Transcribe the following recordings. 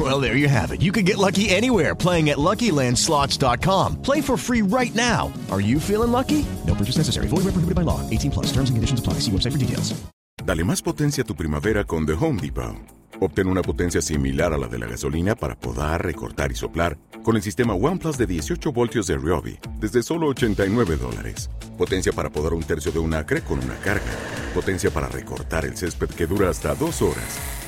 Well, there you have it. You can get lucky anywhere playing at LuckyLandSlots.com. Play for free right now. Are you feeling lucky? No purchase necessary. Void where prohibited by law. 18 plus. Terms and conditions apply. See website for details. Dale más potencia a tu primavera con The Home Depot. Obtén una potencia similar a la de la gasolina para podar, recortar y soplar con el sistema OnePlus de 18 voltios de Ryobi desde solo 89 dólares. Potencia para podar un tercio de un acre con una carga. Potencia para recortar el césped que dura hasta dos horas.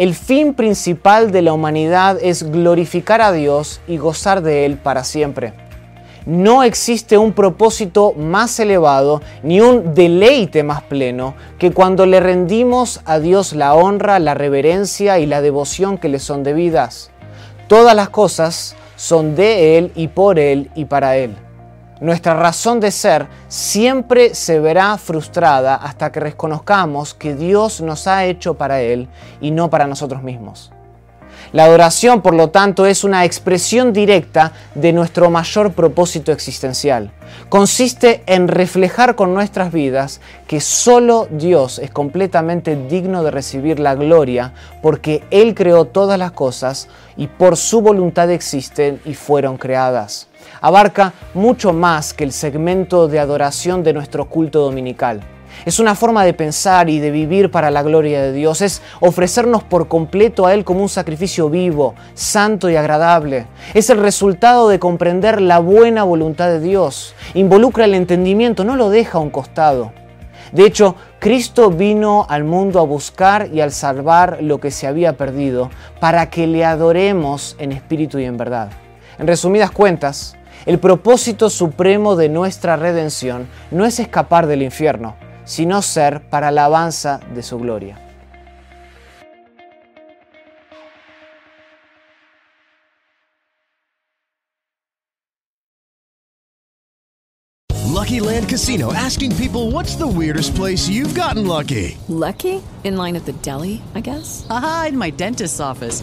el fin principal de la humanidad es glorificar a Dios y gozar de Él para siempre. No existe un propósito más elevado ni un deleite más pleno que cuando le rendimos a Dios la honra, la reverencia y la devoción que le son debidas. Todas las cosas son de Él y por Él y para Él. Nuestra razón de ser siempre se verá frustrada hasta que reconozcamos que Dios nos ha hecho para Él y no para nosotros mismos. La adoración, por lo tanto, es una expresión directa de nuestro mayor propósito existencial. Consiste en reflejar con nuestras vidas que solo Dios es completamente digno de recibir la gloria porque Él creó todas las cosas y por su voluntad existen y fueron creadas. Abarca mucho más que el segmento de adoración de nuestro culto dominical. Es una forma de pensar y de vivir para la gloria de Dios. Es ofrecernos por completo a Él como un sacrificio vivo, santo y agradable. Es el resultado de comprender la buena voluntad de Dios. Involucra el entendimiento, no lo deja a un costado. De hecho, Cristo vino al mundo a buscar y al salvar lo que se había perdido, para que le adoremos en espíritu y en verdad. En resumidas cuentas, el propósito supremo de nuestra redención no es escapar del infierno, sino ser para alabanza de su gloria. Lucky Land Casino asking people what's the weirdest place you've gotten lucky? Lucky? In line at the deli, I guess? Aha, in my dentist's office.